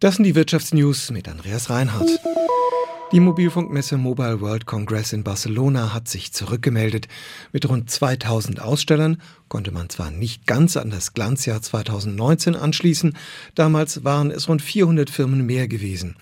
Das sind die Wirtschaftsnews mit Andreas Reinhardt. Die Mobilfunkmesse Mobile World Congress in Barcelona hat sich zurückgemeldet. Mit rund 2000 Ausstellern konnte man zwar nicht ganz an das Glanzjahr 2019 anschließen, damals waren es rund 400 Firmen mehr gewesen.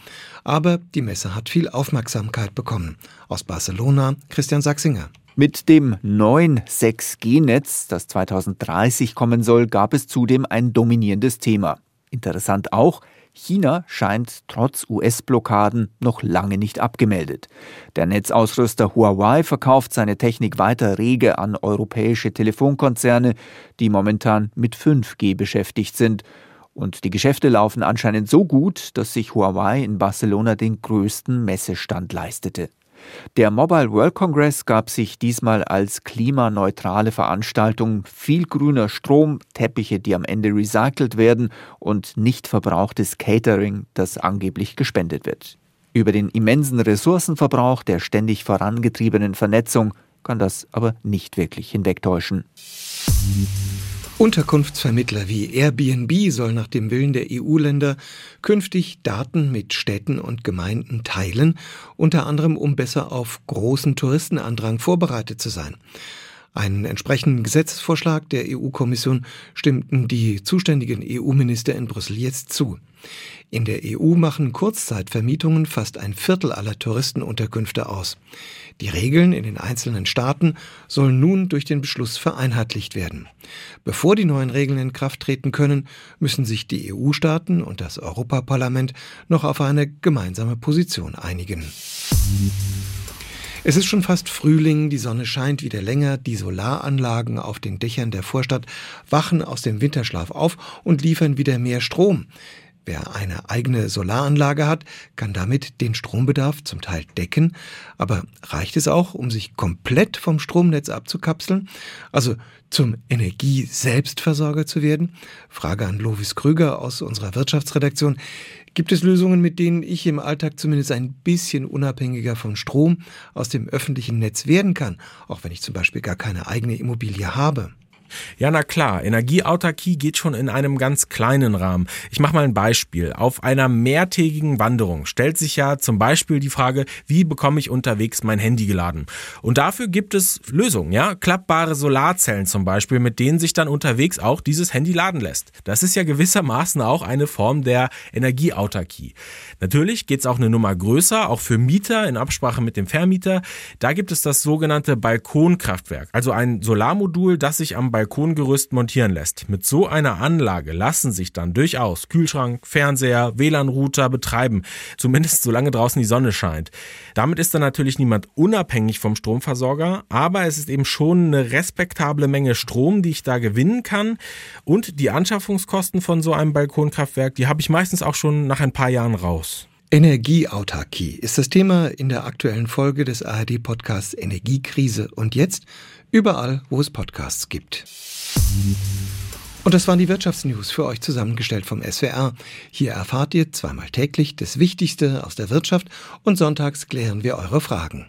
Aber die Messe hat viel Aufmerksamkeit bekommen. Aus Barcelona Christian Sachsinger. Mit dem neuen 6G-Netz, das 2030 kommen soll, gab es zudem ein dominierendes Thema. Interessant auch, China scheint trotz US-Blockaden noch lange nicht abgemeldet. Der Netzausrüster Huawei verkauft seine Technik weiter rege an europäische Telefonkonzerne, die momentan mit 5G beschäftigt sind. Und die Geschäfte laufen anscheinend so gut, dass sich Huawei in Barcelona den größten Messestand leistete. Der Mobile World Congress gab sich diesmal als klimaneutrale Veranstaltung viel grüner Strom, Teppiche, die am Ende recycelt werden und nicht verbrauchtes Catering, das angeblich gespendet wird. Über den immensen Ressourcenverbrauch der ständig vorangetriebenen Vernetzung kann das aber nicht wirklich hinwegtäuschen. Unterkunftsvermittler wie Airbnb sollen nach dem Willen der EU-Länder künftig Daten mit Städten und Gemeinden teilen, unter anderem um besser auf großen Touristenandrang vorbereitet zu sein. Einen entsprechenden Gesetzesvorschlag der EU-Kommission stimmten die zuständigen EU-Minister in Brüssel jetzt zu. In der EU machen Kurzzeitvermietungen fast ein Viertel aller Touristenunterkünfte aus. Die Regeln in den einzelnen Staaten sollen nun durch den Beschluss vereinheitlicht werden. Bevor die neuen Regeln in Kraft treten können, müssen sich die EU-Staaten und das Europaparlament noch auf eine gemeinsame Position einigen. Es ist schon fast Frühling, die Sonne scheint wieder länger, die Solaranlagen auf den Dächern der Vorstadt wachen aus dem Winterschlaf auf und liefern wieder mehr Strom. Wer eine eigene Solaranlage hat, kann damit den Strombedarf zum Teil decken. Aber reicht es auch, um sich komplett vom Stromnetz abzukapseln? Also zum Energieselbstversorger zu werden? Frage an Lovis Krüger aus unserer Wirtschaftsredaktion. Gibt es Lösungen, mit denen ich im Alltag zumindest ein bisschen unabhängiger vom Strom aus dem öffentlichen Netz werden kann, auch wenn ich zum Beispiel gar keine eigene Immobilie habe? Ja, na klar, Energieautarkie geht schon in einem ganz kleinen Rahmen. Ich mache mal ein Beispiel. Auf einer mehrtägigen Wanderung stellt sich ja zum Beispiel die Frage, wie bekomme ich unterwegs mein Handy geladen? Und dafür gibt es Lösungen, ja, klappbare Solarzellen zum Beispiel, mit denen sich dann unterwegs auch dieses Handy laden lässt. Das ist ja gewissermaßen auch eine Form der Energieautarkie. Natürlich geht es auch eine Nummer größer, auch für Mieter in Absprache mit dem Vermieter. Da gibt es das sogenannte Balkonkraftwerk, also ein Solarmodul, das sich am Balkongerüst montieren lässt. Mit so einer Anlage lassen sich dann durchaus Kühlschrank, Fernseher, WLAN-Router betreiben, zumindest solange draußen die Sonne scheint. Damit ist dann natürlich niemand unabhängig vom Stromversorger, aber es ist eben schon eine respektable Menge Strom, die ich da gewinnen kann und die Anschaffungskosten von so einem Balkonkraftwerk, die habe ich meistens auch schon nach ein paar Jahren raus. Energieautarkie ist das Thema in der aktuellen Folge des ARD-Podcasts Energiekrise und jetzt überall, wo es Podcasts gibt. Und das waren die Wirtschaftsnews für euch zusammengestellt vom SWR. Hier erfahrt ihr zweimal täglich das Wichtigste aus der Wirtschaft und sonntags klären wir eure Fragen.